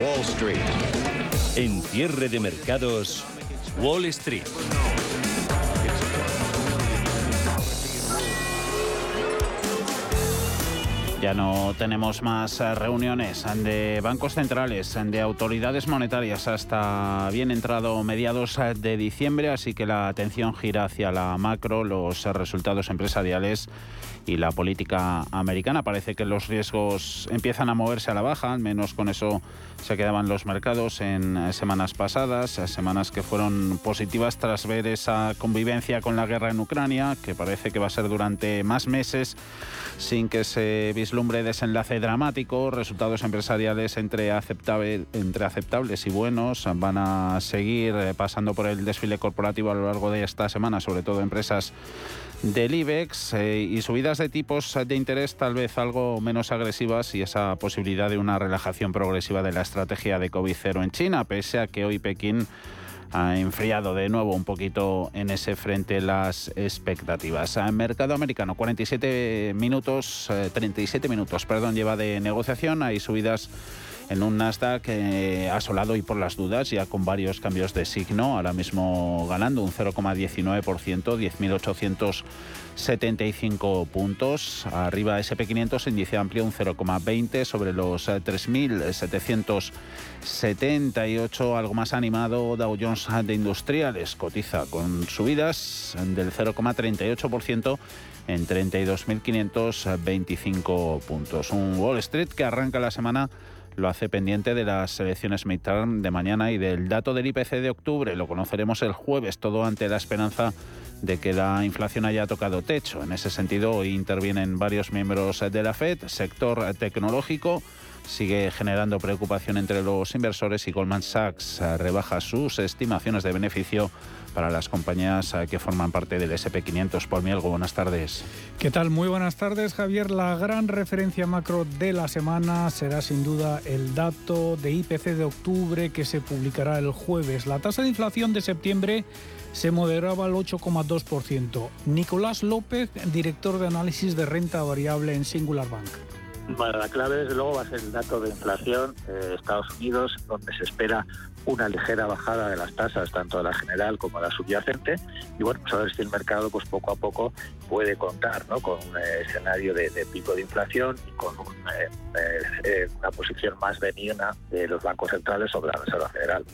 Wall Street. En cierre de mercados, Wall Street. Ya no tenemos más eh, reuniones de bancos centrales, de autoridades monetarias hasta bien entrado mediados eh, de diciembre, así que la atención gira hacia la macro, los resultados empresariales y la política americana. Parece que los riesgos empiezan a moverse a la baja, al menos con eso se quedaban los mercados en eh, semanas pasadas, eh, semanas que fueron positivas tras ver esa convivencia con la guerra en Ucrania, que parece que va a ser durante más meses sin que se vislumbre desenlace dramático. Resultados empresariales entre, entre aceptables y buenos van a seguir eh, pasando por el desfile corporativo a lo largo de esta semana, sobre todo empresas del IBEX eh, y subidas de tipos de interés tal vez algo menos agresivas y esa posibilidad de una relajación progresiva de la estrategia de COVID-0 en China, pese a que hoy Pekín ha enfriado de nuevo un poquito en ese frente las expectativas. En mercado americano, 47 minutos, 37 eh, minutos, perdón, lleva de negociación, hay subidas en un Nasdaq eh, asolado y por las dudas, ya con varios cambios de signo, ahora mismo ganando un 0,19%, 10.875 puntos. Arriba SP500, índice amplio un 0,20 sobre los 3.778, eh, algo más animado Dow Jones de Industriales, cotiza con subidas del 0,38% en 32.525 puntos. Un Wall Street que arranca la semana lo hace pendiente de las elecciones midterm de mañana y del dato del IPC de octubre. Lo conoceremos el jueves, todo ante la esperanza de que la inflación haya tocado techo. En ese sentido, hoy intervienen varios miembros de la FED, sector tecnológico sigue generando preocupación entre los inversores y Goldman Sachs rebaja sus estimaciones de beneficio para las compañías eh, que forman parte del SP500. Paul Mielgo, buenas tardes. ¿Qué tal? Muy buenas tardes, Javier. La gran referencia macro de la semana será sin duda el dato de IPC de octubre que se publicará el jueves. La tasa de inflación de septiembre se moderaba al 8,2%. Nicolás López, director de análisis de renta variable en Singular Bank. Bueno, la clave desde luego va a ser el dato de inflación de Estados Unidos, donde se espera una ligera bajada de las tasas, tanto de la general como de la subyacente. Y bueno, pues a ver si el mercado pues poco a poco puede contar ¿no? con un eh, escenario de, pico de inflación y con eh, eh, una posición más benigna de los bancos centrales sobre la Reserva Federal.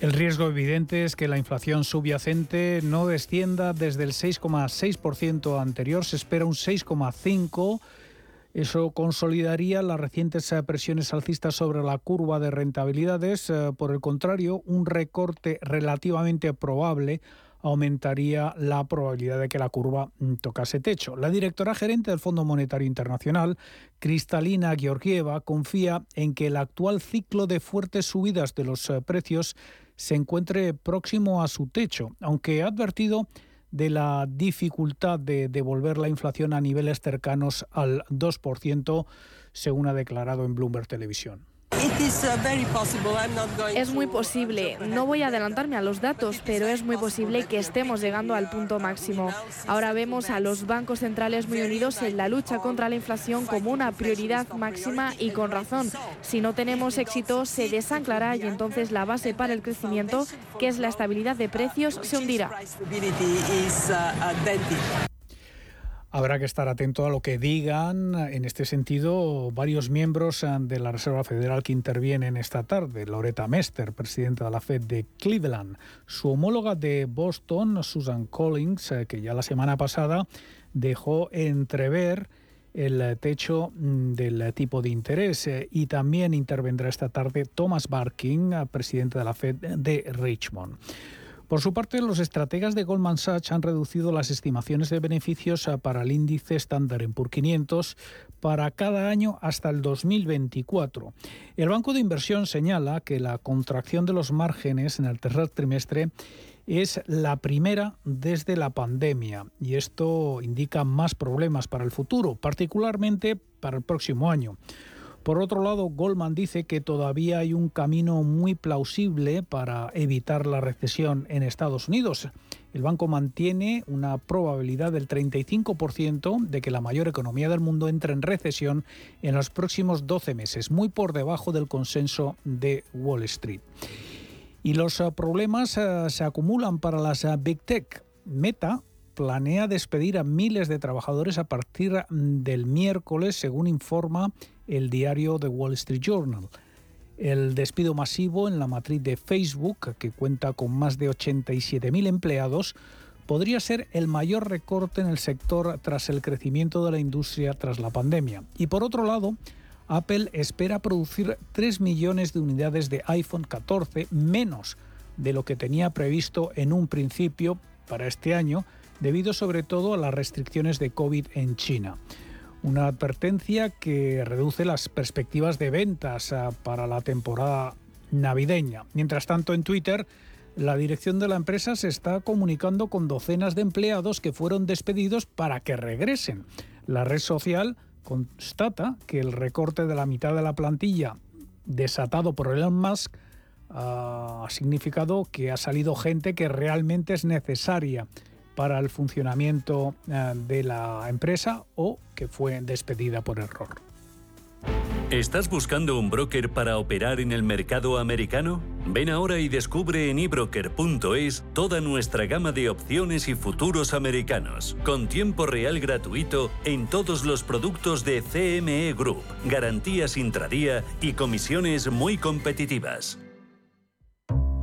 El riesgo evidente es que la inflación subyacente no descienda desde el 6,6% anterior, se espera un 6,5%. Eso consolidaría las recientes eh, presiones alcistas sobre la curva de rentabilidades. Eh, por el contrario, un recorte relativamente probable aumentaría la probabilidad de que la curva mm, tocase techo. La directora gerente del Fondo Monetario Internacional, Cristalina Georgieva, confía en que el actual ciclo de fuertes subidas de los eh, precios se encuentre próximo a su techo, aunque ha advertido de la dificultad de devolver la inflación a niveles cercanos al 2%, según ha declarado en Bloomberg Televisión. Uh, es muy posible, no voy a adelantarme a los datos, pero es muy posible que estemos llegando al punto máximo. Ahora vemos a los bancos centrales muy unidos en la lucha contra la inflación como una prioridad máxima y con razón. Si no tenemos éxito, se desanclará y entonces la base para el crecimiento, que es la estabilidad de precios, se hundirá. Habrá que estar atento a lo que digan en este sentido varios miembros eh, de la Reserva Federal que intervienen esta tarde. Loretta Mester, presidenta de la Fed de Cleveland. Su homóloga de Boston, Susan Collins, eh, que ya la semana pasada dejó entrever el techo mm, del tipo de interés. Eh, y también intervendrá esta tarde Thomas Barkin, presidente de la Fed de Richmond. Por su parte, los estrategas de Goldman Sachs han reducido las estimaciones de beneficios para el índice estándar en por 500 para cada año hasta el 2024. El Banco de Inversión señala que la contracción de los márgenes en el tercer trimestre es la primera desde la pandemia y esto indica más problemas para el futuro, particularmente para el próximo año. Por otro lado, Goldman dice que todavía hay un camino muy plausible para evitar la recesión en Estados Unidos. el banco mantiene una probabilidad del 35% de que la mayor economía del mundo entre en recesión en los próximos 12 meses, muy por debajo del consenso de Wall Street. Y los eh, problemas eh, se acumulan para las eh, Big Tech. Meta planea despedir a miles de trabajadores a partir del miércoles, según informa el diario The Wall Street Journal. El despido masivo en la matriz de Facebook, que cuenta con más de 87.000 empleados, podría ser el mayor recorte en el sector tras el crecimiento de la industria tras la pandemia. Y por otro lado, Apple espera producir 3 millones de unidades de iPhone 14 menos de lo que tenía previsto en un principio para este año, debido sobre todo a las restricciones de COVID en China. Una advertencia que reduce las perspectivas de ventas ah, para la temporada navideña. Mientras tanto, en Twitter, la dirección de la empresa se está comunicando con docenas de empleados que fueron despedidos para que regresen. La red social constata que el recorte de la mitad de la plantilla desatado por Elon Musk ah, ha significado que ha salido gente que realmente es necesaria para el funcionamiento eh, de la empresa o que fue despedida por error. ¿Estás buscando un broker para operar en el mercado americano? Ven ahora y descubre en ebroker.es toda nuestra gama de opciones y futuros americanos, con tiempo real gratuito en todos los productos de CME Group, garantías intradía y comisiones muy competitivas.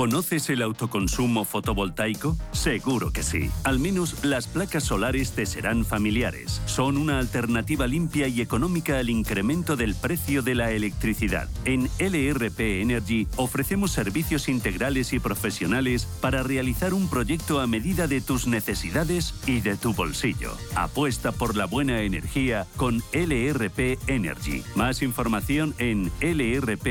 ¿Conoces el autoconsumo fotovoltaico? Seguro que sí. Al menos las placas solares te serán familiares. Son una alternativa limpia y económica al incremento del precio de la electricidad. En LRP Energy ofrecemos servicios integrales y profesionales para realizar un proyecto a medida de tus necesidades y de tu bolsillo. Apuesta por la buena energía con LRP Energy. Más información en lrpenergy.com.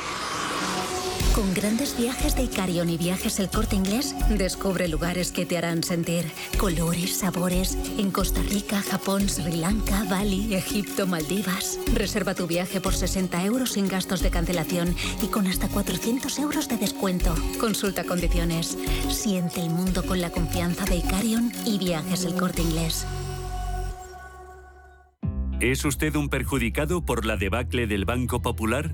Con grandes viajes de Icarion y viajes El Corte Inglés, descubre lugares que te harán sentir colores, sabores en Costa Rica, Japón, Sri Lanka, Bali, Egipto, Maldivas. Reserva tu viaje por 60 euros sin gastos de cancelación y con hasta 400 euros de descuento. Consulta condiciones. Siente el mundo con la confianza de Icarion y viajes El Corte Inglés. ¿Es usted un perjudicado por la debacle del Banco Popular?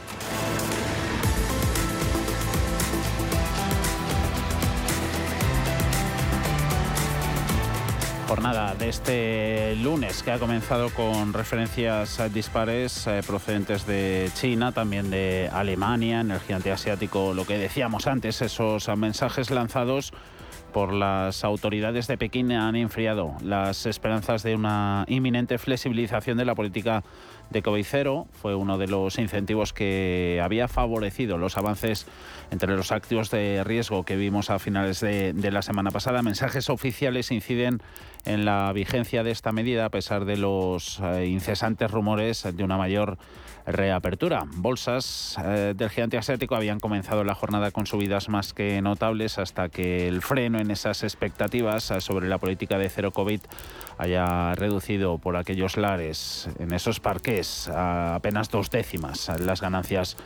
Jornada de este lunes que ha comenzado con referencias dispares eh, procedentes de China, también de Alemania, en el gigante asiático, lo que decíamos antes, esos mensajes lanzados por las autoridades de Pekín han enfriado las esperanzas de una inminente flexibilización de la política de COVID cero. Fue uno de los incentivos que había favorecido los avances entre los activos de riesgo que vimos a finales de, la semana pasada. Mensajes oficiales inciden en la vigencia de esta medida a pesar de los eh, incesantes rumores de una mayor reapertura. Bolsas eh, del gigante asiático habían comenzado la jornada con subidas más que notables hasta que el freno en esas expectativas sobre la política de cero COVID haya reducido por aquellos lares, en esos parques, a apenas dos décimas las ganancias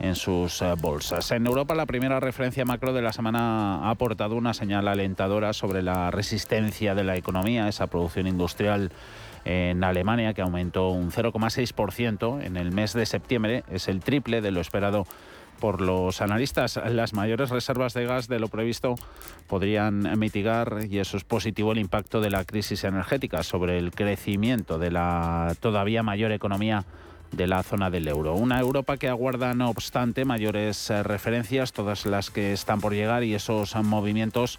en sus eh, bolsas. En Europa la primera referencia macro de la semana ha aportado una señal alentadora sobre la resistencia de la economía, esa producción industrial en Alemania, que aumentó un 0,6% en el mes de septiembre, es el triple de lo esperado por los analistas. Las mayores reservas de gas de lo previsto podrían mitigar, y eso es positivo, el impacto de la crisis energética sobre el crecimiento de la todavía mayor economía de la zona del euro. Una Europa que aguarda, no obstante, mayores eh, referencias, todas las que están por llegar y esos movimientos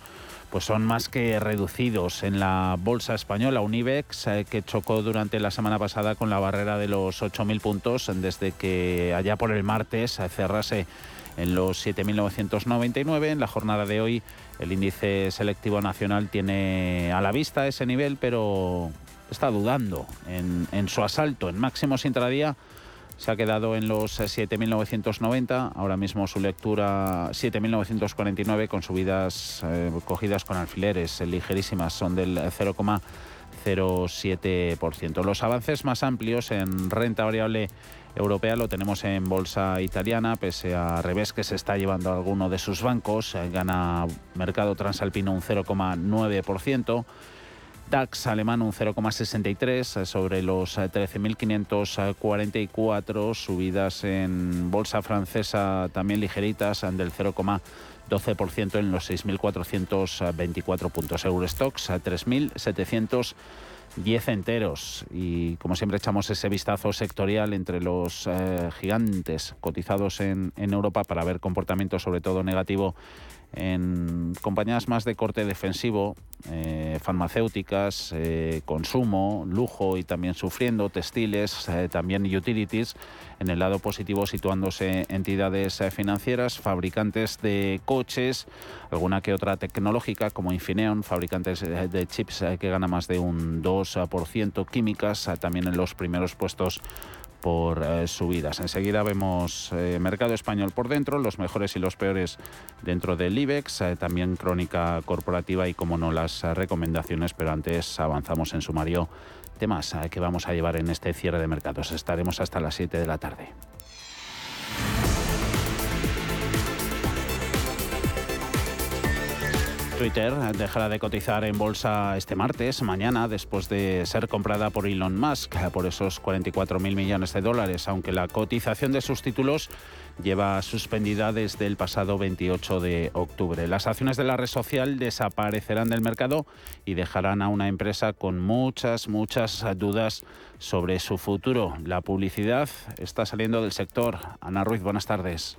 pues son más que reducidos en la bolsa española. Un IBEX eh, que chocó durante la semana pasada con la barrera de los 8.000 puntos desde que allá por el martes cerrase en los 7.999. En la jornada de hoy el índice selectivo nacional tiene a la vista ese nivel, pero está dudando en, en su asalto en máximos intradía se ha quedado en los 7.990, ahora mismo su lectura 7.949 con subidas eh, cogidas con alfileres ligerísimas, son del 0,07%. Los avances más amplios en renta variable europea lo tenemos en bolsa italiana, pese a revés que se está llevando alguno de sus bancos, eh, gana mercado transalpino un 0,9%. DAX alemán un 0,63 sobre los 13.544, subidas en bolsa francesa también ligeritas del 0,12% en los 6.424 puntos. Eurostox 3.710 enteros y como siempre echamos ese vistazo sectorial entre los eh, gigantes cotizados en Europa para ver comportamiento sobre todo negativo en compañías más de corte defensivo, eh, farmacéuticas, eh, consumo, lujo y también sufriendo, textiles, eh, también utilities. En el lado positivo situándose entidades financieras, fabricantes de coches, alguna que otra tecnológica como Infineon, fabricantes de chips que gana más de un 2%, químicas también en los primeros puestos por eh, subidas. Enseguida vemos eh, mercado español por dentro, los mejores y los peores dentro del IBEX, eh, también crónica corporativa y como no las recomendaciones, pero antes avanzamos en sumario temas que vamos a llevar en este cierre de mercados. Estaremos hasta las 7 de la tarde. Twitter dejará de cotizar en bolsa este martes, mañana, después de ser comprada por Elon Musk por esos 44.000 millones de dólares, aunque la cotización de sus títulos lleva suspendida desde el pasado 28 de octubre. Las acciones de la red social desaparecerán del mercado y dejarán a una empresa con muchas, muchas dudas sobre su futuro. La publicidad está saliendo del sector. Ana Ruiz, buenas tardes.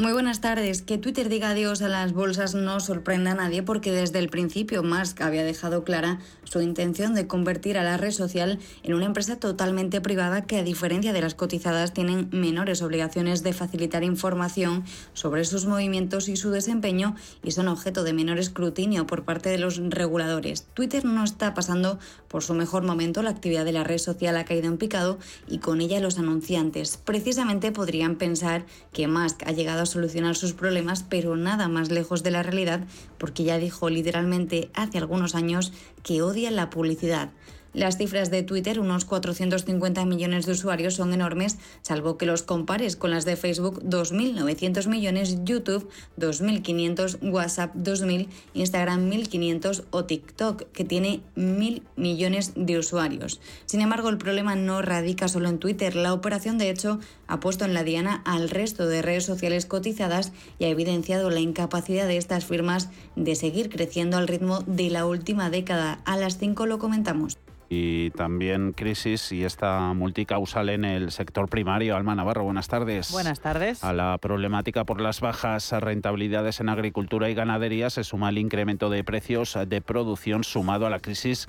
Muy buenas tardes. Que Twitter diga adiós a las bolsas no sorprenda a nadie porque desde el principio Musk había dejado clara su intención de convertir a la red social en una empresa totalmente privada que a diferencia de las cotizadas tienen menores obligaciones de facilitar información sobre sus movimientos y su desempeño y son objeto de menor escrutinio por parte de los reguladores. Twitter no está pasando por su mejor momento, la actividad de la red social ha caído en picado y con ella los anunciantes. Precisamente podrían pensar que Musk ha llegado a solucionar sus problemas, pero nada más lejos de la realidad, porque ya dijo literalmente hace algunos años que odia la publicidad. Las cifras de Twitter, unos 450 millones de usuarios, son enormes, salvo que los compares con las de Facebook, 2.900 millones, YouTube, 2.500, WhatsApp, 2.000, Instagram, 1.500 o TikTok, que tiene 1.000 millones de usuarios. Sin embargo, el problema no radica solo en Twitter. La operación, de hecho, ha puesto en la diana al resto de redes sociales cotizadas y ha evidenciado la incapacidad de estas firmas de seguir creciendo al ritmo de la última década. A las 5 lo comentamos y también crisis y esta multicausal en el sector primario. Alma Navarro, buenas tardes. Buenas tardes. A la problemática por las bajas rentabilidades en agricultura y ganadería se suma el incremento de precios de producción sumado a la crisis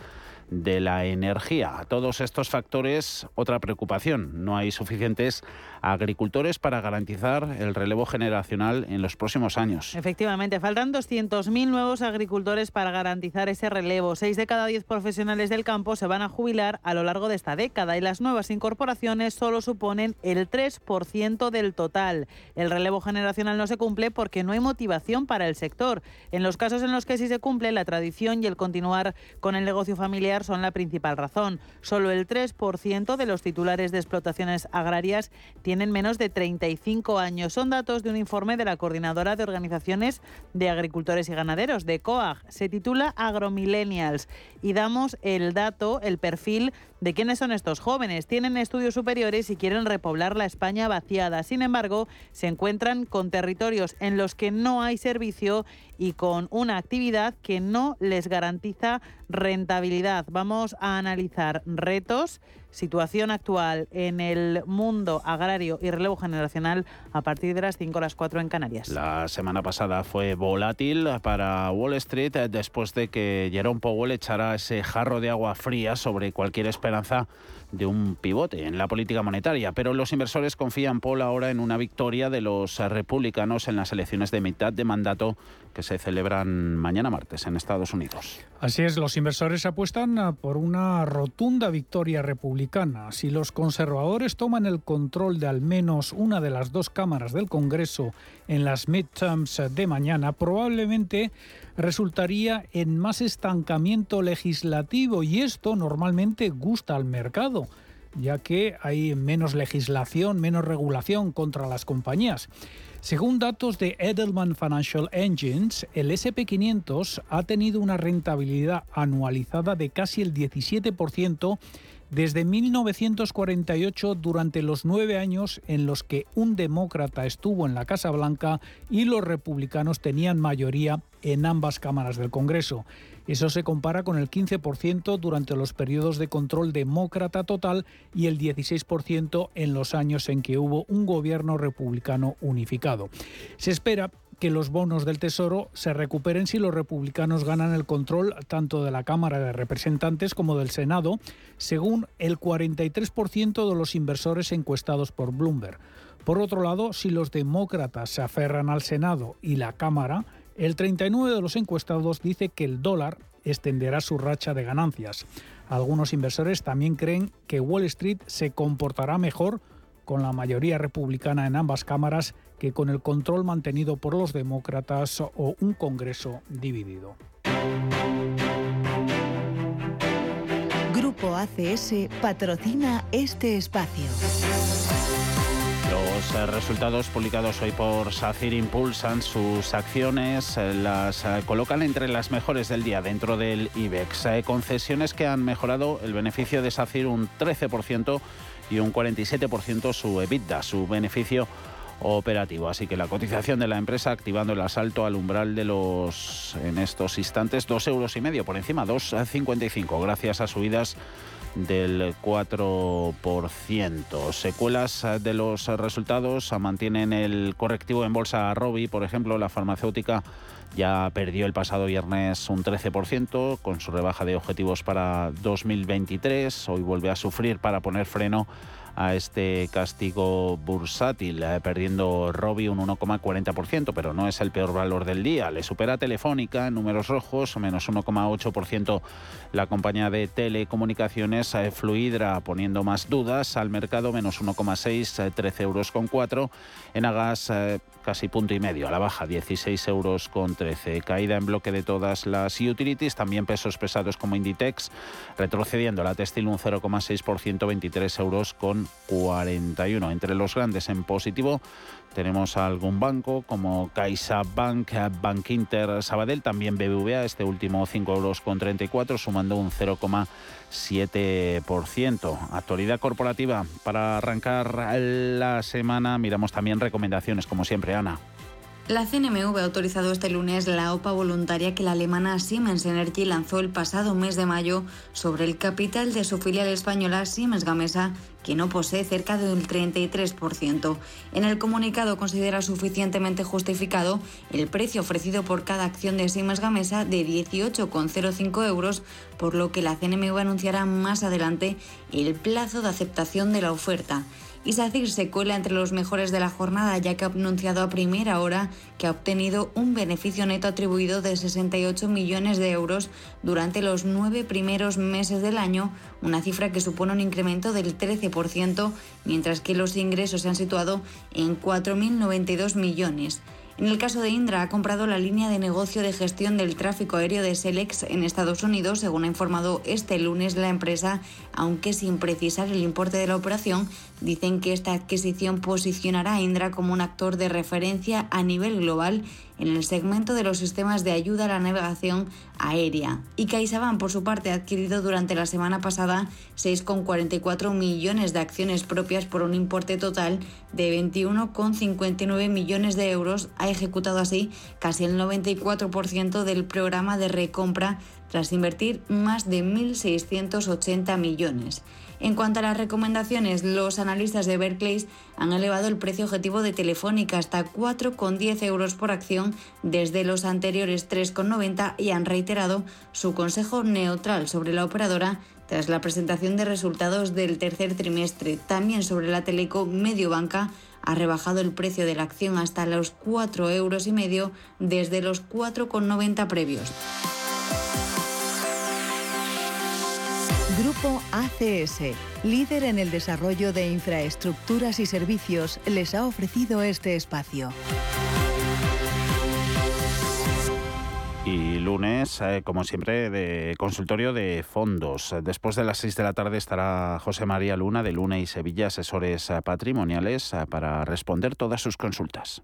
de la energía. A todos estos factores, otra preocupación. No hay suficientes agricultores para garantizar el relevo generacional en los próximos años. Efectivamente, faltan 200.000 nuevos agricultores para garantizar ese relevo. Seis de cada diez profesionales del campo se van a jubilar a lo largo de esta década y las nuevas incorporaciones solo suponen el 3% del total. El relevo generacional no se cumple porque no hay motivación para el sector. En los casos en los que sí se cumple, la tradición y el continuar con el negocio familiar son la principal razón. Solo el 3% de los titulares de explotaciones agrarias tienen menos de 35 años. Son datos de un informe de la Coordinadora de Organizaciones de Agricultores y Ganaderos, de COAG. Se titula Agromillennials y damos el dato, el perfil de quiénes son estos jóvenes. Tienen estudios superiores y quieren repoblar la España vaciada. Sin embargo, se encuentran con territorios en los que no hay servicio y con una actividad que no les garantiza rentabilidad. Vamos a analizar retos, situación actual en el mundo agrario y relevo generacional a partir de las 5 o las 4 en Canarias. La semana pasada fue volátil para Wall Street después de que Jerome Powell echara ese jarro de agua fría sobre cualquier esperanza de un pivote en la política monetaria, pero los inversores confían, Paul, ahora en una victoria de los republicanos en las elecciones de mitad de mandato que se celebran mañana martes en Estados Unidos. Así es, los inversores apuestan por una rotunda victoria republicana. Si los conservadores toman el control de al menos una de las dos cámaras del Congreso en las midterms de mañana, probablemente resultaría en más estancamiento legislativo y esto normalmente gusta al mercado ya que hay menos legislación, menos regulación contra las compañías. Según datos de Edelman Financial Engines, el SP500 ha tenido una rentabilidad anualizada de casi el 17% desde 1948 durante los nueve años en los que un demócrata estuvo en la Casa Blanca y los republicanos tenían mayoría en ambas cámaras del Congreso. Eso se compara con el 15% durante los periodos de control demócrata total y el 16% en los años en que hubo un gobierno republicano unificado. Se espera que los bonos del Tesoro se recuperen si los republicanos ganan el control tanto de la Cámara de Representantes como del Senado, según el 43% de los inversores encuestados por Bloomberg. Por otro lado, si los demócratas se aferran al Senado y la Cámara, el 39 de los encuestados dice que el dólar extenderá su racha de ganancias. Algunos inversores también creen que Wall Street se comportará mejor con la mayoría republicana en ambas cámaras que con el control mantenido por los demócratas o un Congreso dividido. Grupo ACS patrocina este espacio. Los eh, resultados publicados hoy por SACIR impulsan sus acciones, eh, las eh, colocan entre las mejores del día dentro del IBEX. Concesiones que han mejorado el beneficio de SACIR un 13% y un 47% su EBITDA, su beneficio operativo. Así que la cotización de la empresa activando el asalto al umbral de los, en estos instantes, dos euros y medio por encima, 2,55, gracias a subidas del 4%. Secuelas de los resultados mantienen el correctivo en bolsa Robi, por ejemplo, la farmacéutica ya perdió el pasado viernes un 13% con su rebaja de objetivos para 2023. Hoy vuelve a sufrir para poner freno a este castigo bursátil, eh, perdiendo Robi un 1,40%, pero no es el peor valor del día. Le supera Telefónica en números rojos, menos 1,8% la compañía de telecomunicaciones eh, Fluidra, poniendo más dudas al mercado, menos 1,6, 13 eh, euros con 4. En Agas casi punto y medio a la baja, 16 euros con 13. Caída en bloque de todas las utilities, también pesos pesados como Inditex, retrocediendo la textil un 0,6%, 23 euros con 41. Entre los grandes en positivo tenemos algún banco como CaixaBank, Bank Inter, Sabadell, también BBVA, este último 5 euros con 34, sumando un 0,7%. Actualidad corporativa para arrancar la semana. Miramos también recomendaciones, como siempre, Ana. La CNMV ha autorizado este lunes la OPA voluntaria que la alemana Siemens Energy lanzó el pasado mes de mayo sobre el capital de su filial española Siemens Gamesa, que no posee cerca del 33%. En el comunicado considera suficientemente justificado el precio ofrecido por cada acción de Siemens Gamesa de 18,05 euros, por lo que la CNMV anunciará más adelante el plazo de aceptación de la oferta. Isacir se cuela entre los mejores de la jornada ya que ha anunciado a primera hora que ha obtenido un beneficio neto atribuido de 68 millones de euros durante los nueve primeros meses del año, una cifra que supone un incremento del 13%, mientras que los ingresos se han situado en 4.092 millones. En el caso de Indra, ha comprado la línea de negocio de gestión del tráfico aéreo de Selex en Estados Unidos, según ha informado este lunes la empresa, aunque sin precisar el importe de la operación, dicen que esta adquisición posicionará a Indra como un actor de referencia a nivel global en el segmento de los sistemas de ayuda a la navegación aérea. Y CaixaBank, por su parte, ha adquirido durante la semana pasada 6,44 millones de acciones propias por un importe total de 21,59 millones de euros. Ha ejecutado así casi el 94% del programa de recompra tras invertir más de 1.680 millones. En cuanto a las recomendaciones, los analistas de Berkeley han elevado el precio objetivo de Telefónica hasta 4,10 euros por acción desde los anteriores 3,90 y han reiterado su consejo neutral sobre la operadora tras la presentación de resultados del tercer trimestre. También sobre la Teleco Mediobanca ha rebajado el precio de la acción hasta los 4 euros desde los 4,90 previos. Grupo ACS, líder en el desarrollo de infraestructuras y servicios, les ha ofrecido este espacio. Y lunes, eh, como siempre, de consultorio de fondos. Después de las 6 de la tarde estará José María Luna de Luna y Sevilla, asesores eh, patrimoniales, eh, para responder todas sus consultas.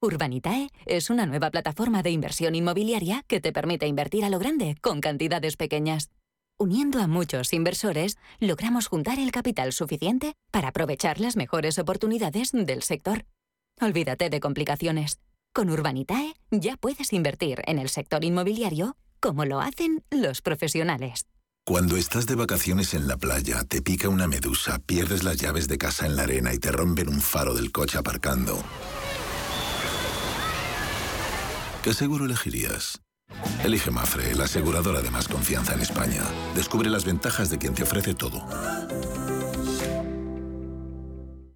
Urbanitae es una nueva plataforma de inversión inmobiliaria que te permite invertir a lo grande con cantidades pequeñas. Uniendo a muchos inversores, logramos juntar el capital suficiente para aprovechar las mejores oportunidades del sector. Olvídate de complicaciones. Con Urbanitae ya puedes invertir en el sector inmobiliario como lo hacen los profesionales. Cuando estás de vacaciones en la playa, te pica una medusa, pierdes las llaves de casa en la arena y te rompen un faro del coche aparcando. ¿Qué seguro elegirías? Elige Mafre, la aseguradora de más confianza en España. Descubre las ventajas de quien te ofrece todo.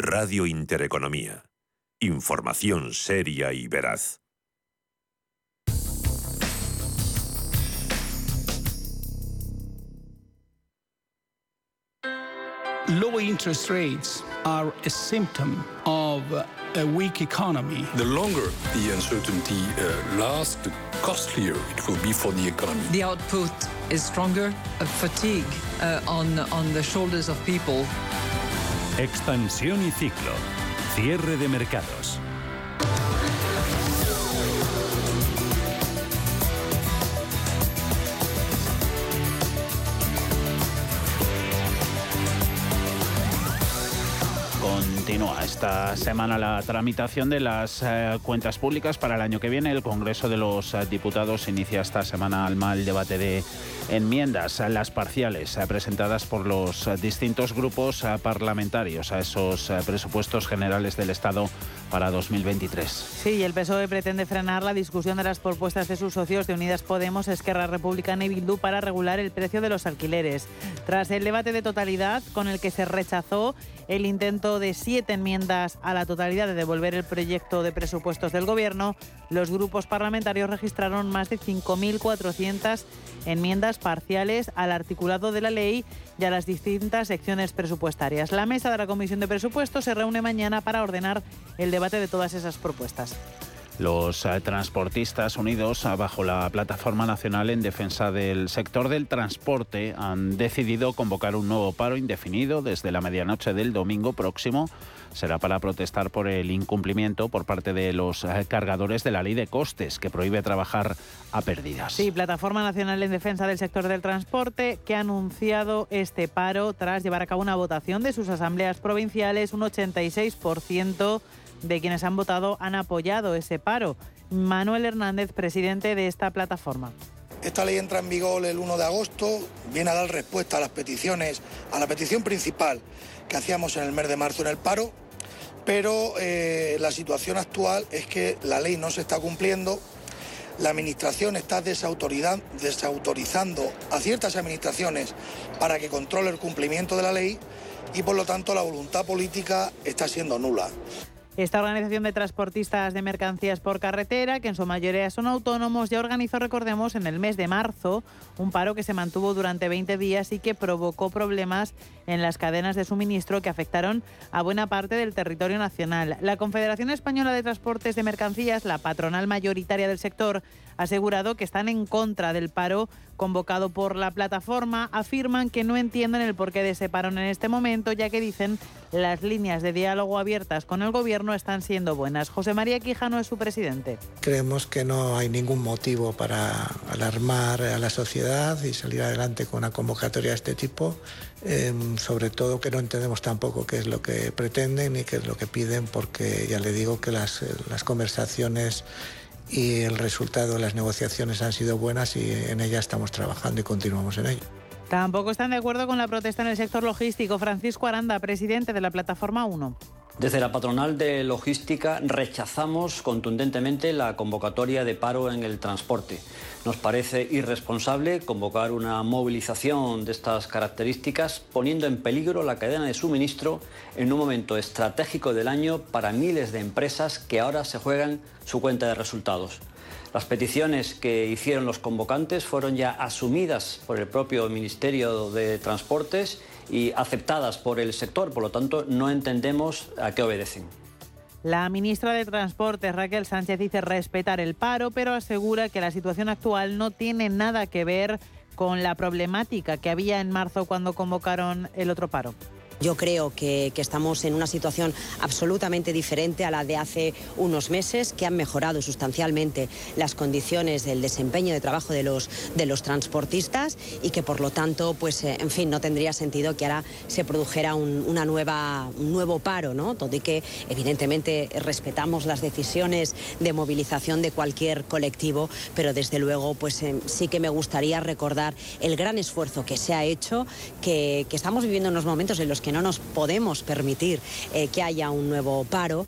Radio Intereconomía. Información seria y veraz. Low interest rates are a symptom of a weak economy. The longer the uncertainty uh, lasts, the costlier it will be for the economy. The output is stronger, a fatigue uh, on, on the shoulders of people. Expansión y ciclo. Cierre de mercados. Continúa esta semana la tramitación de las eh, cuentas públicas para el año que viene. El Congreso de los eh, Diputados inicia esta semana al mal debate de enmiendas, las parciales eh, presentadas por los distintos grupos parlamentarios a esos presupuestos generales del Estado para 2023. Sí, el PSOE pretende frenar la discusión de las propuestas de sus socios de Unidas Podemos, Esquerra Republicana y Bildu para regular el precio de los alquileres. Tras el debate de totalidad con el que se rechazó el intento de siete enmiendas a la totalidad de devolver el proyecto de presupuestos del Gobierno, los grupos parlamentarios registraron más de 5.400 enmiendas parciales al articulado de la ley y a las distintas secciones presupuestarias. La mesa de la Comisión de Presupuestos se reúne mañana para ordenar el debate de todas esas propuestas. Los eh, transportistas unidos eh, bajo la Plataforma Nacional en Defensa del Sector del Transporte han decidido convocar un nuevo paro indefinido desde la medianoche del domingo próximo. Será para protestar por el incumplimiento por parte de los eh, cargadores de la ley de costes que prohíbe trabajar a pérdidas. Sí, Plataforma Nacional en Defensa del Sector del Transporte que ha anunciado este paro tras llevar a cabo una votación de sus asambleas provinciales, un 86% de quienes han votado han apoyado ese paro. Manuel Hernández, presidente de esta plataforma. Esta ley entra en vigor el 1 de agosto, viene a dar respuesta a las peticiones, a la petición principal que hacíamos en el mes de marzo en el paro, pero eh, la situación actual es que la ley no se está cumpliendo, la Administración está desautorizando a ciertas administraciones para que controle el cumplimiento de la ley y por lo tanto la voluntad política está siendo nula. Esta organización de transportistas de mercancías por carretera, que en su mayoría son autónomos, ya organizó, recordemos, en el mes de marzo un paro que se mantuvo durante 20 días y que provocó problemas en las cadenas de suministro que afectaron a buena parte del territorio nacional. La Confederación Española de Transportes de Mercancías, la patronal mayoritaria del sector, ha asegurado que están en contra del paro convocado por la plataforma. Afirman que no entienden el porqué de ese paro en este momento, ya que dicen las líneas de diálogo abiertas con el gobierno están siendo buenas. José María Quijano es su presidente. Creemos que no hay ningún motivo para alarmar a la sociedad y salir adelante con una convocatoria de este tipo. Em, sobre todo que no entendemos tampoco qué es lo que pretenden ni qué es lo que piden, porque ya le digo que las, las conversaciones y el resultado de las negociaciones han sido buenas y en ellas estamos trabajando y continuamos en ello. Tampoco están de acuerdo con la protesta en el sector logístico. Francisco Aranda, presidente de la Plataforma 1. Desde la patronal de logística rechazamos contundentemente la convocatoria de paro en el transporte. Nos parece irresponsable convocar una movilización de estas características poniendo en peligro la cadena de suministro en un momento estratégico del año para miles de empresas que ahora se juegan su cuenta de resultados. Las peticiones que hicieron los convocantes fueron ya asumidas por el propio Ministerio de Transportes y aceptadas por el sector, por lo tanto no entendemos a qué obedecen. La ministra de Transportes, Raquel Sánchez, dice respetar el paro, pero asegura que la situación actual no tiene nada que ver con la problemática que había en marzo cuando convocaron el otro paro. Yo creo que, que estamos en una situación absolutamente diferente a la de hace unos meses, que han mejorado sustancialmente las condiciones del desempeño de trabajo de los, de los transportistas y que por lo tanto, pues, eh, en fin, no tendría sentido que ahora se produjera un, una nueva, un nuevo paro, ¿no? Y que evidentemente respetamos las decisiones de movilización de cualquier colectivo, pero desde luego, pues eh, sí que me gustaría recordar el gran esfuerzo que se ha hecho, que, que estamos viviendo unos momentos en los que no nos podemos permitir eh, que haya un nuevo paro.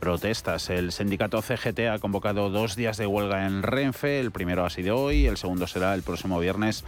Protestas. El sindicato CGT ha convocado dos días de huelga en Renfe. El primero ha sido hoy, el segundo será el próximo viernes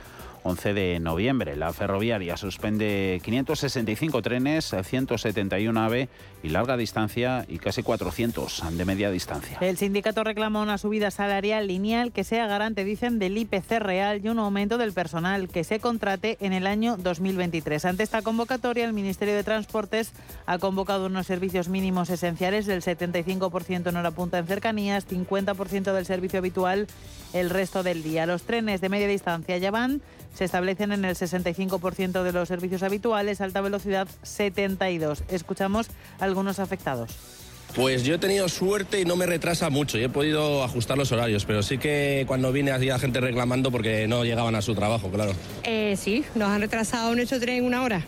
11 de noviembre. La ferroviaria suspende 565 trenes, 171 AVE y larga distancia y casi 400 de media distancia. El sindicato reclama una subida salarial lineal que sea garante, dicen, del IPC real y un aumento del personal que se contrate en el año 2023. Ante esta convocatoria, el Ministerio de Transportes ha convocado unos servicios mínimos esenciales del 75% en hora punta en cercanías, 50% del servicio habitual el resto del día. Los trenes de media distancia ya van se establecen en el 65% de los servicios habituales, alta velocidad 72. Escuchamos a algunos afectados. Pues yo he tenido suerte y no me retrasa mucho y he podido ajustar los horarios, pero sí que cuando vine había gente reclamando porque no llegaban a su trabajo, claro. Eh, sí, nos han retrasado nuestro tren una hora.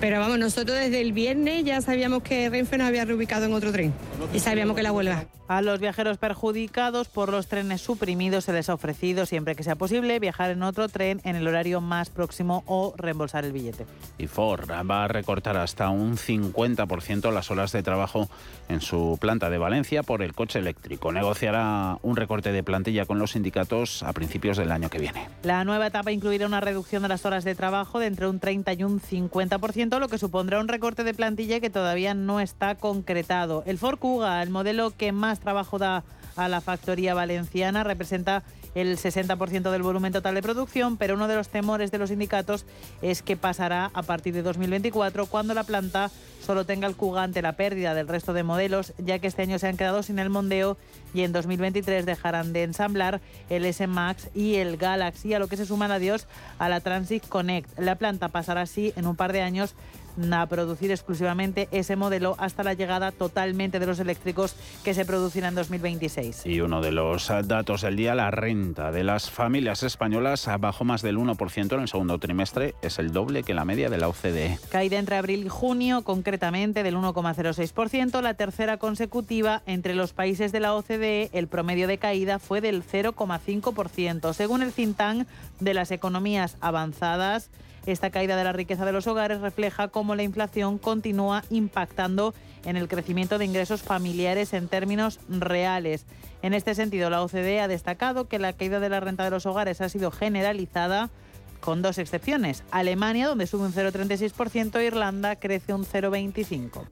Pero vamos, nosotros desde el viernes ya sabíamos que Renfe nos había reubicado en otro tren y sabíamos que la huelga. A los viajeros perjudicados por los trenes suprimidos se les ha ofrecido, siempre que sea posible, viajar en otro tren en el horario más próximo o reembolsar el billete. Y Ford va a recortar hasta un 50% las horas de trabajo en su planta de Valencia por el coche eléctrico. Negociará un recorte de plantilla con los sindicatos a principios del año que viene. La nueva etapa incluirá una reducción de las horas de trabajo de entre un 30 y un 50%, lo que supondrá un recorte de plantilla que todavía no está concretado. El Ford Kuga, el modelo que más trabajo da a la factoría valenciana, representa el 60% del volumen total de producción, pero uno de los temores de los sindicatos es que pasará a partir de 2024 cuando la planta solo tenga el Kuga ante la pérdida del resto de modelos, ya que este año se han quedado sin el Mondeo y en 2023 dejarán de ensamblar el S-Max y el Galaxy, a lo que se suman adiós a la Transit Connect. La planta pasará así en un par de años a producir exclusivamente ese modelo hasta la llegada totalmente de los eléctricos que se producirán en 2026. Y uno de los datos del día, la renta de las familias españolas bajó más del 1% en el segundo trimestre, es el doble que la media de la OCDE. Caída entre abril y junio, concretamente del 1,06%, la tercera consecutiva entre los países de la OCDE, el promedio de caída fue del 0,5%. Según el think de las economías avanzadas, esta caída de la riqueza de los hogares refleja cómo la inflación continúa impactando en el crecimiento de ingresos familiares en términos reales. En este sentido, la OCDE ha destacado que la caída de la renta de los hogares ha sido generalizada con dos excepciones. Alemania, donde sube un 0,36%, e Irlanda crece un 0,25%.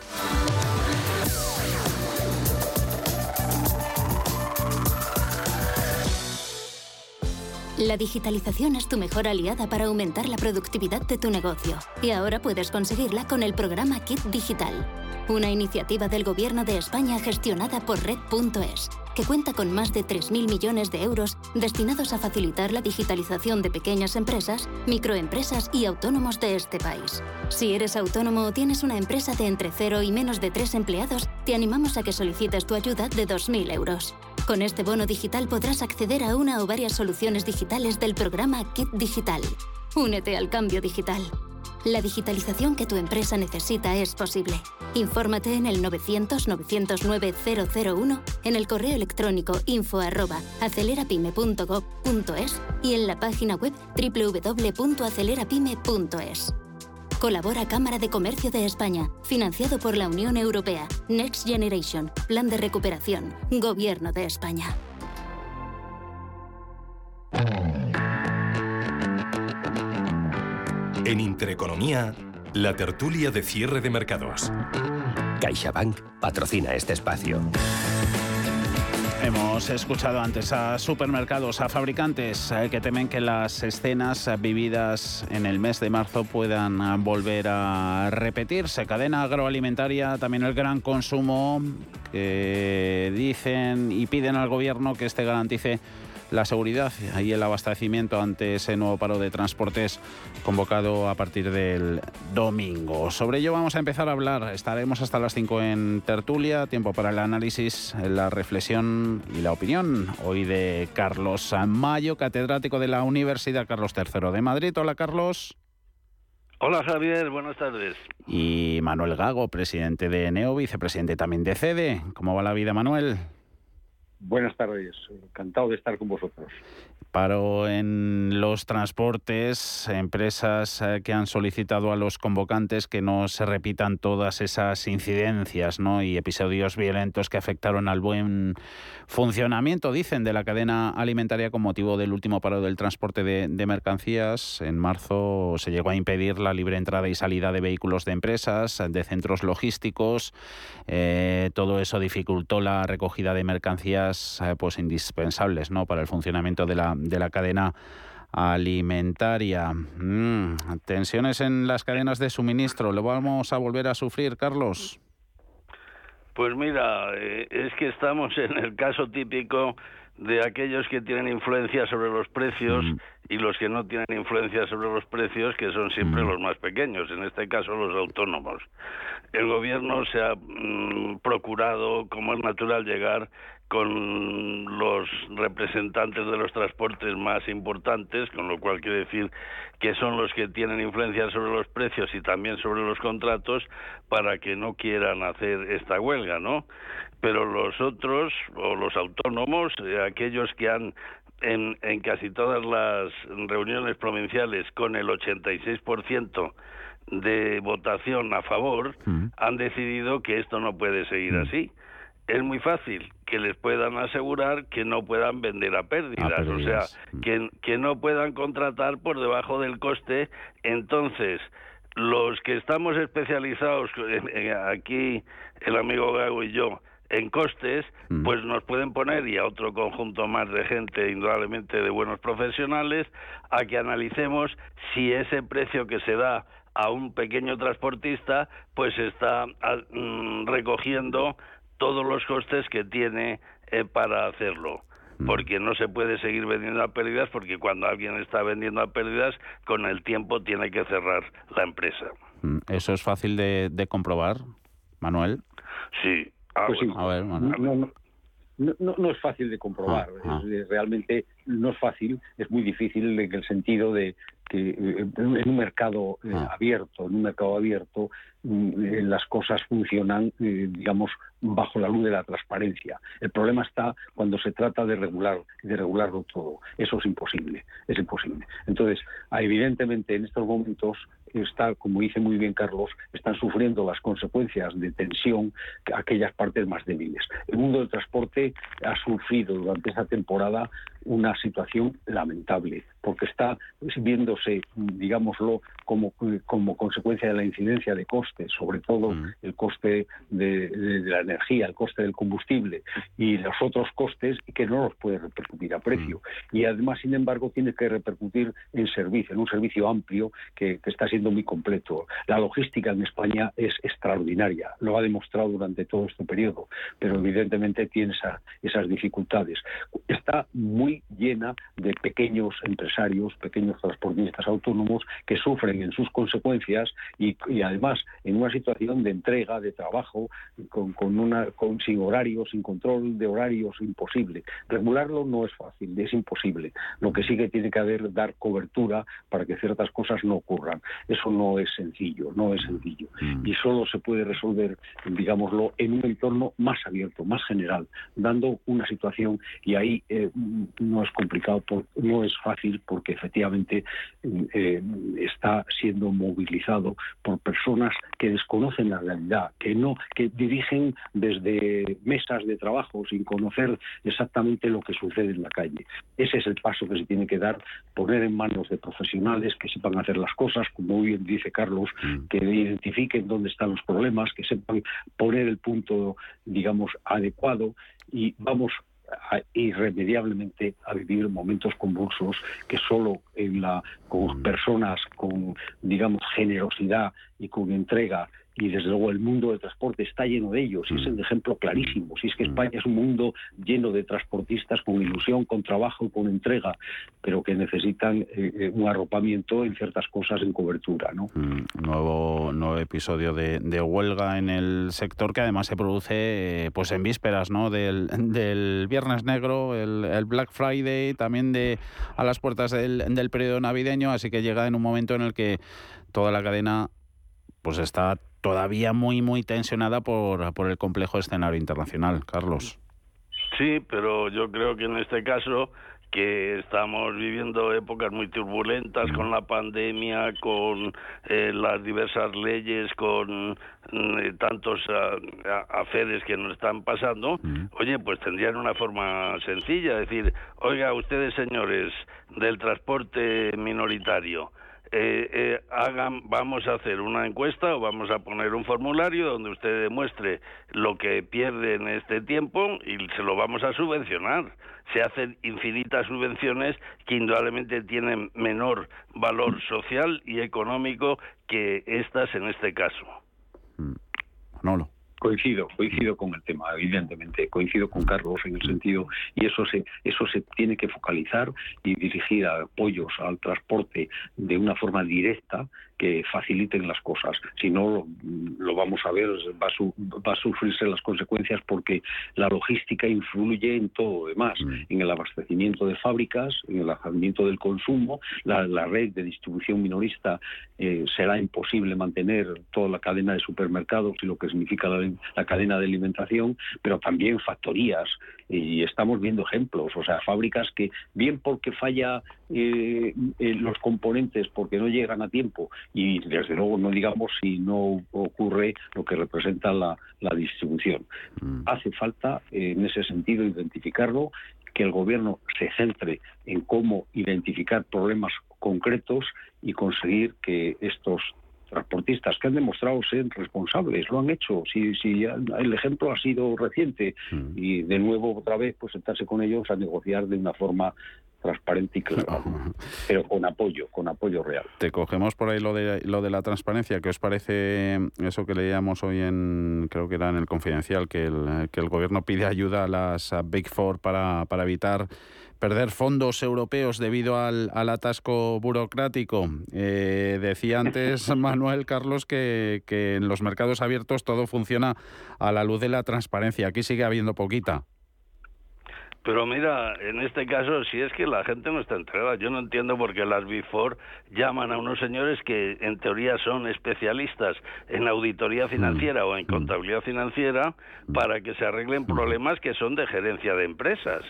La digitalización es tu mejor aliada para aumentar la productividad de tu negocio. Y ahora puedes conseguirla con el programa Kit Digital, una iniciativa del Gobierno de España gestionada por Red.es, que cuenta con más de 3.000 millones de euros destinados a facilitar la digitalización de pequeñas empresas, microempresas y autónomos de este país. Si eres autónomo o tienes una empresa de entre 0 y menos de 3 empleados, te animamos a que solicites tu ayuda de 2.000 euros. Con este bono digital podrás acceder a una o varias soluciones digitales del programa Kit Digital. Únete al cambio digital. La digitalización que tu empresa necesita es posible. Infórmate en el 900-909-001, en el correo electrónico info@acelerapyme.gov.es y en la página web www.acelerapyme.es. Colabora Cámara de Comercio de España, financiado por la Unión Europea, Next Generation, Plan de Recuperación, Gobierno de España. En Intereconomía, la tertulia de cierre de mercados. CaixaBank patrocina este espacio. Hemos escuchado antes a supermercados, a fabricantes eh, que temen que las escenas vividas en el mes de marzo puedan volver a repetirse. Cadena agroalimentaria, también el gran consumo, que dicen y piden al gobierno que este garantice la seguridad y el abastecimiento ante ese nuevo paro de transportes convocado a partir del domingo. Sobre ello vamos a empezar a hablar. Estaremos hasta las 5 en tertulia. Tiempo para el análisis, la reflexión y la opinión. Hoy de Carlos Mayo, catedrático de la Universidad Carlos III de Madrid. Hola, Carlos. Hola Javier, buenas tardes. Y Manuel Gago, presidente de NEO, vicepresidente también de CEDE. ¿Cómo va la vida, Manuel? Buenas tardes, encantado de estar con vosotros. Paro en los transportes, empresas eh, que han solicitado a los convocantes que no se repitan todas esas incidencias ¿no? y episodios violentos que afectaron al buen funcionamiento, dicen, de la cadena alimentaria con motivo del último paro del transporte de, mercancías. En marzo se llegó a impedir la libre entrada y salida de vehículos de empresas, de centros logísticos. Eh, todo eso dificultó la recogida de mercancías eh, pues indispensables ¿no? para el funcionamiento de la de la cadena alimentaria. Mm, tensiones en las cadenas de suministro. ¿Lo vamos a volver a sufrir, Carlos? Pues mira, eh, es que estamos en el caso típico de aquellos que tienen influencia sobre los precios mm. y los que no tienen influencia sobre los precios, que son siempre mm. los más pequeños, en este caso los autónomos. El gobierno se ha procurado, como es natural, llegar con los representantes de los transportes más importantes, con lo cual quiere decir que son los que tienen influencia sobre los precios y también sobre los contratos para que no quieran hacer esta huelga, ¿no? Pero los otros, o los autónomos, eh, aquellos que han en, en casi todas las reuniones provinciales con el 86% de votación a favor, mm. han decidido que esto no puede seguir mm. así es muy fácil que les puedan asegurar que no puedan vender a pérdidas, o sea, mm. que, que no puedan contratar por debajo del coste. Entonces, los que estamos especializados, aquí el amigo Gago y yo, en costes, mm. pues nos pueden poner, y a otro conjunto más de gente, indudablemente de buenos profesionales, a que analicemos si ese precio que se da a un pequeño transportista, pues está mm, recogiendo todos los costes que tiene eh, para hacerlo mm. porque no se puede seguir vendiendo a pérdidas porque cuando alguien está vendiendo a pérdidas con el tiempo tiene que cerrar la empresa. Mm, ¿Eso es fácil de, comprobar, Manuel? Sí. Ah, pues A ver, Manuel. No, es fácil de comprobar. Ah, ah. realmente no es fácil, es muy difícil en el sentido de que eh, en un mercado eh, abierto, en un mercado abierto, mm, las cosas funcionan, digamos, bajo la luz de la transparencia. El problema está cuando se trata de regular, de regularlo todo. Eso es imposible, es imposible. Entonces, evidentemente en estos momentos está, como dice muy bien Carlos, están sufriendo las consecuencias de tensión aquellas partes más débiles. El mundo del transporte ha sufrido durante esta temporada una situación lamentable, porque está viéndose, digámoslo, como, como consecuencia de la incidencia de costes, sobre todo mm. el coste de, la energía, el coste del combustible y los otros costes que no los puede repercutir a precio. Mm. Y además, sin embargo, tiene que repercutir en servicio, en un servicio amplio que, que está siendo muy completo. La logística en España es extraordinaria, lo ha demostrado durante todo este periodo, pero evidentemente tiene esas dificultades. Está muy llena de pequeños empresarios, pequeños transportistas autónomos que sufren en sus consecuencias y, además en una situación de entrega, de trabajo, con, una, con, sin horarios, sin control de horarios, imposible. Regularlo no es fácil, es imposible. Lo que sí que tiene que haber, dar cobertura para que ciertas cosas no ocurran. Eso no es sencillo, no es sencillo. Mm. Y solo se puede resolver, digámoslo, en un entorno más abierto, más general, dando una situación y ahí eh, no es complicado, no es fácil porque efectivamente eh, está siendo movilizado por personas que desconocen la realidad, que no, que dirigen desde mesas de trabajo sin conocer exactamente lo que sucede en la calle. Ese es el paso que se tiene que dar, poner en manos de profesionales que sepan hacer las cosas, como bien dice Carlos, mm. que identifiquen dónde están los problemas, que sepan poner el punto, digamos, adecuado y vamos irremediablemente a vivir momentos convulsos que solo en la con mm. personas con digamos generosidad y con entrega y desde luego el mundo del transporte está lleno de ellos, y es el ejemplo clarísimo. Si es que España es un mundo lleno de transportistas con ilusión, con trabajo, con entrega, pero que necesitan eh, un arropamiento en ciertas cosas en cobertura. ¿no? nuevo, nuevo episodio de, huelga en el sector que además se produce pues en vísperas ¿no? del, del Viernes Negro, el, el, Black Friday, también de a las puertas del, del periodo navideño, así que llega en un momento en el que toda la cadena pues está todavía muy muy tensionada por, por el complejo escenario internacional, Carlos. Sí, pero yo creo que en este caso que estamos viviendo épocas muy turbulentas con la pandemia, con eh, las diversas leyes, con eh, tantos aferes que nos están pasando, oye, pues tendrían una forma sencilla, decir, oiga, ustedes señores del transporte minoritario, eh, eh, hagan, vamos a hacer una encuesta o vamos a poner un formulario donde usted demuestre lo que pierde en este tiempo y se lo vamos a subvencionar. Se hacen infinitas subvenciones que indudablemente tienen menor valor social y económico que estas en este caso. No, no. Coincido, coincido con el tema, evidentemente, coincido con Carlos en el sentido, y eso se, eso se tiene que focalizar y dirigir apoyos al transporte de una forma directa que faciliten las cosas. Si no, lo, vamos a ver, va a, sufrirse las consecuencias porque la logística influye en todo lo demás, mm. en el abastecimiento de fábricas, en el abastecimiento del consumo, la, red de distribución minorista eh, será imposible mantener toda la cadena de supermercados y lo que significa la cadena de alimentación, pero también factorías, y estamos viendo ejemplos, o sea, fábricas que bien porque falla eh, eh, los componentes porque no llegan a tiempo y desde luego no digamos si no ocurre lo que representa la, distribución. Mm. Hace falta en ese sentido identificarlo, que el gobierno se centre en cómo identificar problemas concretos y conseguir que estos transportistas que han demostrado ser responsables, lo han hecho. Si, si el ejemplo ha sido reciente mm. y de nuevo otra vez pues sentarse con ellos a negociar de una forma transparente y clara, pero con apoyo, con apoyo real. Te cogemos por ahí lo de lo de la transparencia. ¿Qué os parece eso que leíamos hoy en, creo que era en el Confidencial, que el, que el gobierno pide ayuda a las Big Four para, para evitar perder fondos europeos debido al, atasco burocrático. Eh, decía antes Manuel Carlos que, que en los mercados abiertos todo funciona a la luz de la transparencia. Aquí sigue habiendo poquita. Pero mira, en este caso, si es que la gente no está enterada, yo no entiendo por qué las Before llaman a unos señores que en teoría son especialistas en auditoría financiera o en contabilidad financiera para que se arreglen problemas que son de gerencia de empresas.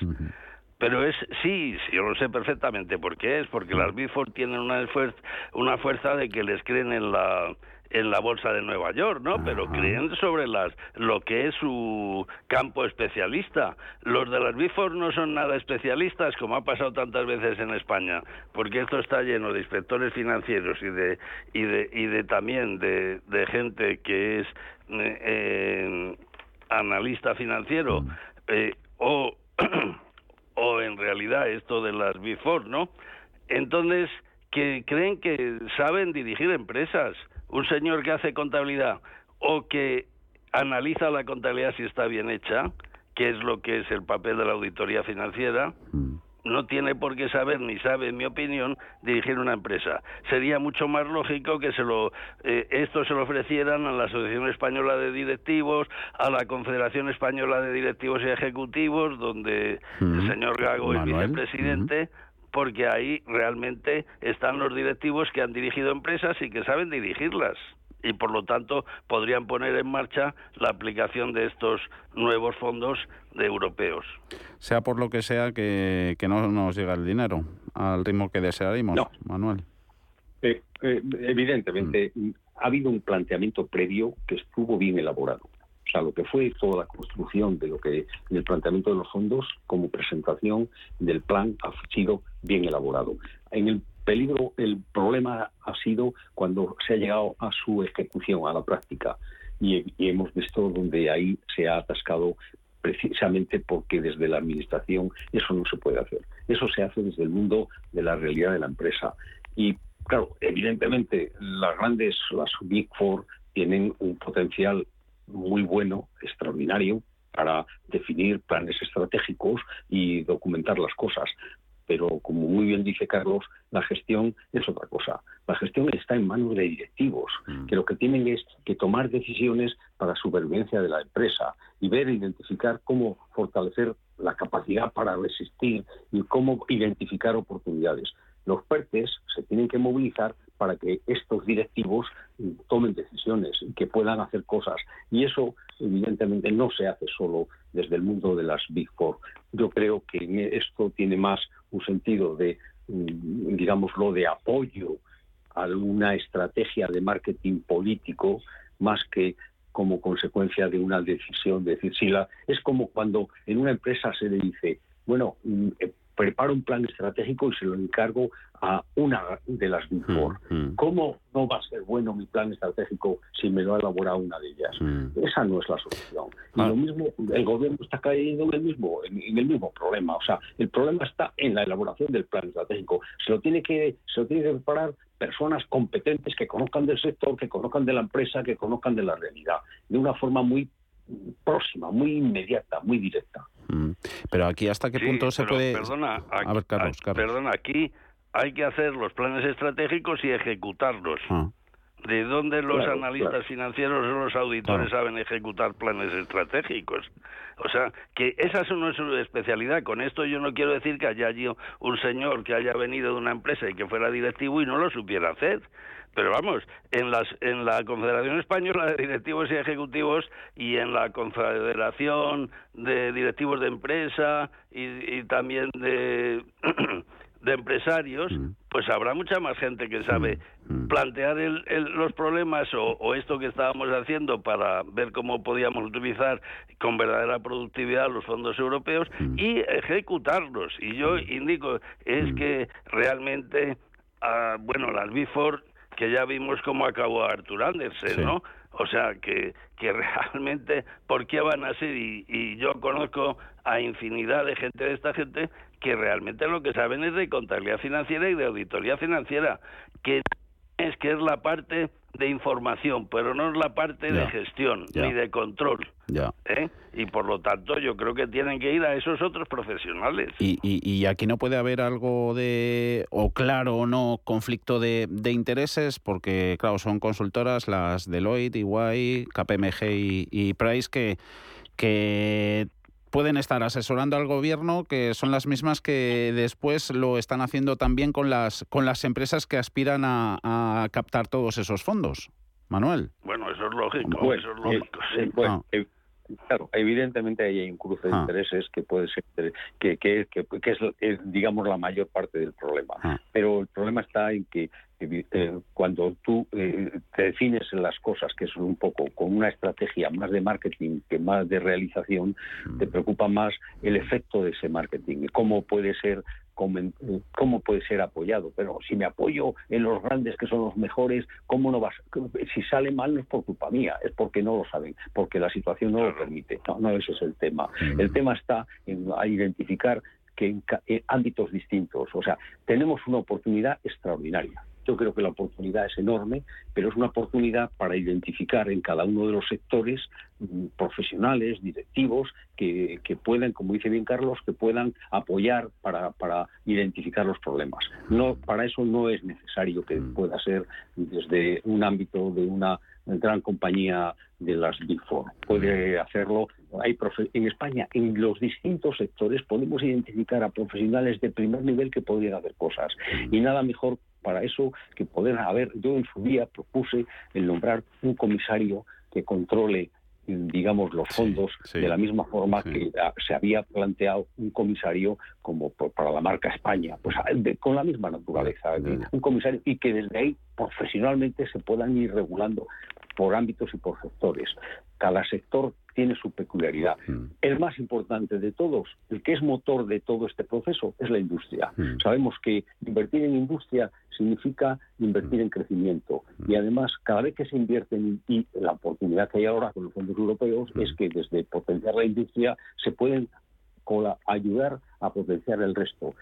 Pero es, sí, sí, yo lo sé perfectamente por qué es, porque las Big tienen una fuerza, una fuerza de que les creen en la en la bolsa de Nueva York, ¿no? Pero creen sobre las lo que es su campo especialista. Los de las Big no son nada especialistas, como ha pasado tantas veces en España, porque esto está lleno de inspectores financieros y de y de y de también de, de gente que es eh, eh analista financiero mm. eh, o o en realidad esto de las Before, ¿no? Entonces, que creen que saben dirigir empresas, un señor que hace contabilidad o que analiza la contabilidad si está bien hecha, que es lo que es el papel de la auditoría financiera, mm no tiene por qué saber ni sabe, en mi opinión, dirigir una empresa. Sería mucho más lógico que se lo eh, esto se lo ofrecieran a la Asociación Española de Directivos, a la Confederación Española de Directivos y Ejecutivos, donde el señor Gago es vicepresidente. Porque ahí realmente están los directivos que han dirigido empresas y que saben dirigirlas y por lo tanto podrían poner en marcha la aplicación de estos nuevos fondos de europeos. Sea por lo que sea que, no nos llega el dinero al ritmo que desearíamos, Manuel. Eh, eh, evidentemente, mm. ha habido un planteamiento previo que estuvo bien elaborado. O sea, lo que fue toda la construcción de lo que el planteamiento de los fondos como presentación del plan ha sido bien elaborado. En el peligro, el problema ha sido cuando se ha llegado a su ejecución, a la práctica. Y, hemos visto donde ahí se ha atascado precisamente porque desde la administración eso no se puede hacer. Eso se hace desde el mundo de la realidad de la empresa. Y claro, evidentemente las grandes, las Big Four, tienen un potencial muy bueno, extraordinario, para definir planes estratégicos y documentar las cosas. Pero, como muy bien dice Carlos, la gestión es otra cosa. La gestión está en manos de directivos, mm. que lo que tienen es que tomar decisiones para supervivencia de la empresa y ver, identificar cómo fortalecer la capacidad para resistir y cómo identificar oportunidades. Los PERTES se tienen que movilizar para que estos directivos tomen decisiones y que puedan hacer cosas. Y eso, evidentemente, no se hace solo desde el mundo de las Big Four. Yo creo que esto tiene más un sentido de, mm, digámoslo, de apoyo a una estrategia de marketing político más que como consecuencia de una decisión. De decir, si la, es como cuando en una empresa se le dice, bueno, mm, eh, preparo un plan estratégico y se lo encargo a una de las Big mm, mm. ¿Cómo no va a ser bueno mi plan estratégico si me lo ha elaborado una de ellas? Mm. Esa no es la solución. Y lo mismo, el gobierno está cayendo en el mismo, en, el mismo problema. O sea, el problema está en la elaboración del plan estratégico. Se lo tiene que, se lo tiene que preparar personas competentes que conozcan del sector, que conozcan de la empresa, que conozcan de la realidad, de una forma muy próxima, muy inmediata, muy directa. Mm. Pero aquí hasta qué punto se puede... Perdona, aquí, perdona, aquí hay que hacer los planes estratégicos y ejecutarlos. Ah. ¿De dónde los analistas financieros o los auditores saben ejecutar planes estratégicos? O sea, que esa no es su especialidad. Con esto yo no quiero decir que haya allí un señor que haya venido de una empresa y que fuera directivo y no lo supiera hacer. Pero vamos, en, las, en la Confederación Española de Directivos y Ejecutivos y en la Confederación de Directivos de Empresa y, también de, de empresarios, mm. pues habrá mucha más gente que sabe mm. Mm. plantear los problemas o, o, esto que estábamos haciendo para ver cómo podíamos utilizar con verdadera productividad los fondos europeos y ejecutarlos. Y yo indico, es que realmente, ah, bueno, las BIFOR que ya vimos cómo acabó Artur Andersen, ¿no? O sea, que, que realmente, ¿por qué van a ser? Y, y, yo conozco a infinidad de gente de esta gente que realmente lo que saben es de contabilidad financiera y de auditoría financiera, que es que es la parte de información, pero no es la parte de gestión ni de control. Ya. ¿eh? Y por lo tanto yo creo que tienen que ir a esos otros profesionales. Y, y, aquí no puede haber algo de, o claro o no, conflicto de, de intereses, porque claro, son consultoras las Deloitte, EY, KPMG y, y Price que que pueden estar asesorando al gobierno, que son las mismas que después lo están haciendo también con las, con las empresas que aspiran a, captar todos esos fondos. Manuel. Bueno, eso es lógico. eso es lógico. Eh, ah. eh, claro, evidentemente hay un cruce de ah. intereses que puede ser que, que, que, es, digamos la mayor parte del problema. Ah. Pero el problema está en que eh, cuando tú eh, te defines en las cosas, que son un poco con una estrategia más de marketing que más de realización, te mm. preocupa más el efecto de ese marketing, cómo puede ser cómo puede ser apoyado. Pero si me apoyo en los grandes que son los mejores, ¿cómo no vas? Si sale mal no es por culpa mía, es porque no lo saben, porque la situación no lo permite. No, no ese es el tema. El tema está en identificar que en ámbitos distintos, o sea, tenemos una oportunidad extraordinaria yo creo que la oportunidad es enorme, pero es una oportunidad para identificar en cada uno de los sectores mm, profesionales, directivos, que, que puedan, como dice bien Carlos, que puedan apoyar para, para identificar los problemas. No, para eso no es necesario que mm. pueda ser desde un ámbito de una gran compañía de las Big Four. Puede hacerlo. Hay en España, en los distintos sectores, podemos identificar a profesionales de primer nivel que podrían hacer cosas. Mm. Y nada mejor para eso que poder haber, yo en su día propuse el nombrar un comisario que controle digamos los fondos de la misma forma que se había planteado un comisario como para la marca España. Pues con la misma naturaleza un comisario y que desde ahí profesionalmente se puedan ir regulando por ámbitos y por sectores cada sector tiene su peculiaridad. Mm. El más importante de todos, el que es motor de todo este proceso, es la industria. Mm. Sabemos que invertir en industria significa invertir mm. en crecimiento. Y además, cada vez que se invierte en y la oportunidad que hay ahora con los fondos europeos es que desde potenciar la industria se pueden ayudar a potenciar el resto.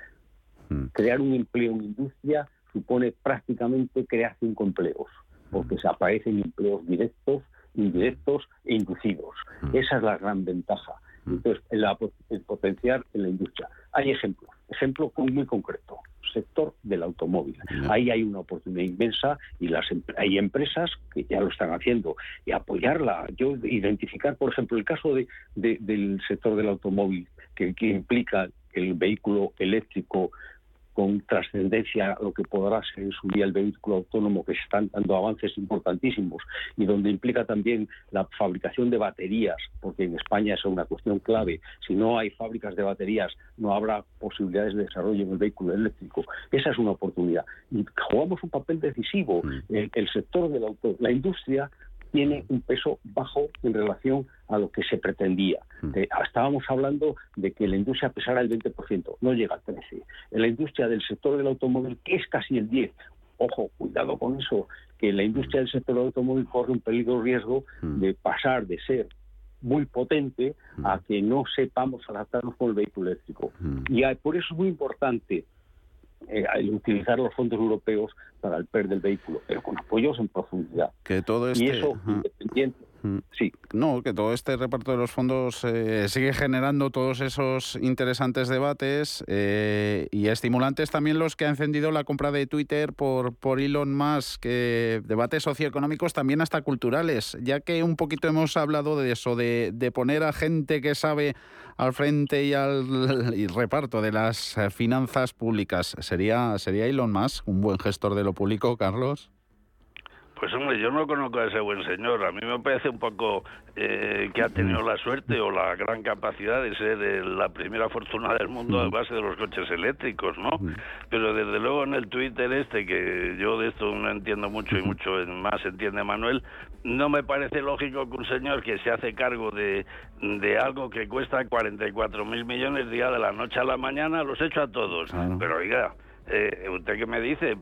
Crear un empleo en industria supone prácticamente crear cinco empleos porque se aparecen empleos directos, indirectos e inducidos. Esa es la gran ventaja. Entonces, el, potenciar en la industria. Hay ejemplos, ejemplo muy concreto, sector del automóvil. Ahí hay una oportunidad inmensa y las hay empresas que ya lo están haciendo y apoyarla. Yo identificar, por ejemplo, el caso de, del sector del automóvil que, que implica el vehículo eléctrico con trascendencia a lo que podrá ser en su día el vehículo autónomo, que están dando avances importantísimos y donde implica también la fabricación de baterías, porque en España es una cuestión clave. Si no hay fábricas de baterías, no habrá posibilidades de desarrollo en el vehículo eléctrico. Esa es una oportunidad. Y jugamos un papel decisivo. El, el sector de la, la industria tiene un peso bajo en relación a lo que se pretendía. Hmm. estábamos hablando de que la industria pesara el 20%, no llega al 13%. En la industria del sector del automóvil, que es casi el 10%, ojo, cuidado con eso, que la industria del sector del automóvil corre un peligro riesgo hmm. de pasar de ser muy potente a hmm. que no sepamos adaptarnos con el vehículo eléctrico. Y por eso es muy importante eh, utilizar los fondos europeos para el PER del vehículo, pero con apoyos en profundidad. Que todo este... Y eso, independiente, Sí. No, que todo este reparto de los fondos eh, sigue generando todos esos interesantes debates eh, y estimulantes también los que ha encendido la compra de Twitter por, por Elon Musk, que debates socioeconómicos también hasta culturales, ya que un poquito hemos hablado de eso, de, de poner a gente que sabe al frente y al reparto de las finanzas públicas. ¿Sería, ¿Sería Elon Musk un buen gestor de lo público, Carlos? Pues hombre, yo no conozco a ese buen señor. A mí me parece un poco eh, que ha tenido la suerte o la gran capacidad de ser eh, la primera fortuna del mundo a base de los coches eléctricos, ¿no? Pero desde luego en el Twitter este, que yo de esto no entiendo mucho y mucho más entiende Manuel, no me parece lógico que un señor que se hace cargo de, de algo que cuesta 44 mil millones día de la noche a la mañana los echo a todos. Pero oiga, eh, ¿Usted qué me dice?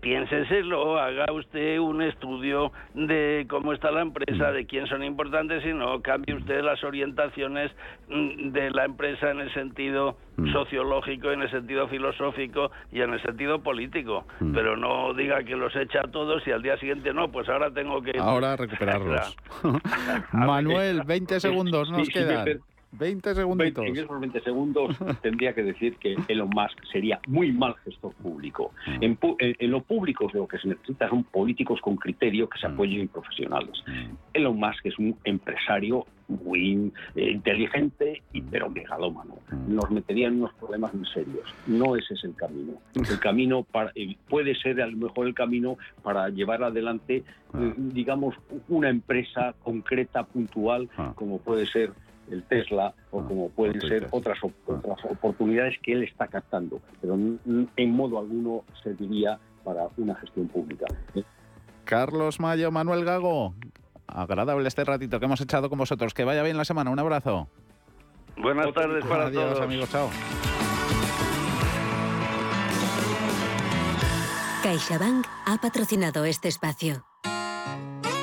Piénseselo, haga usted un estudio de cómo está la empresa, de quién son importantes y no cambie usted las orientaciones mm, de la empresa en el sentido mm. sociológico, en el sentido filosófico y en el sentido político. Mm. Pero no diga que los echa a todos y al día siguiente no, pues ahora tengo que... Ahora recuperarlos. Manuel, 20 segundos nos quedan. 20 segunditos. En esos 20 segundos tendría que decir que Elon Musk sería muy mal gestor público. Mm. En, lo público lo que se necesita son políticos con criterio que se mm. apoyen en profesionales. Mm. Elon Musk es un empresario muy eh, inteligente y pero megalómano. Nos metería en unos problemas muy serios. No ese es el camino. El camino para, eh, puede ser a lo mejor el camino para llevar adelante, ah. eh, digamos, una empresa concreta, puntual, ah. como puede ser el Tesla o ah, como pueden ser otras, otras oportunidades que él está captando, pero en modo alguno serviría para una gestión pública. Carlos Mayo, Manuel Gago, agradable este ratito que hemos echado con vosotros. Que vaya bien la semana. Un abrazo. Buenas tardes para Adiós, amigos. Chao. CaixaBank ha patrocinado este espacio.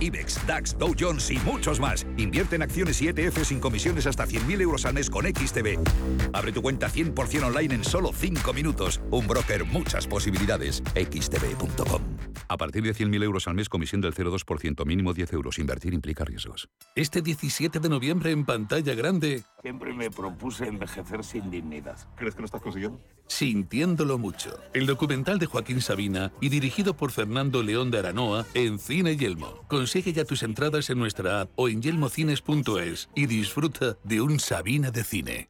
IBEX, DAX, Dow Jones y muchos más. Invierte en acciones y ETF sin comisiones hasta 100.000 euros al mes con XTB. Abre tu cuenta 100% online en solo 5 minutos. Un broker, muchas posibilidades. xtb.com. A partir de 100.000 euros al mes, comisión del 0,2%, mínimo 10 euros. Invertir implica riesgos. Este 17 de noviembre en pantalla grande. Siempre me propuse envejecer sin dignidad. ¿Crees que lo estás consiguiendo? Sintiéndolo mucho. El documental de Joaquín Sabina y dirigido por Fernando León de Aranoa en Cine Yelmo. Consigue ya tus entradas en nuestra app o en yelmocines.es y disfruta de un Sabina de cine.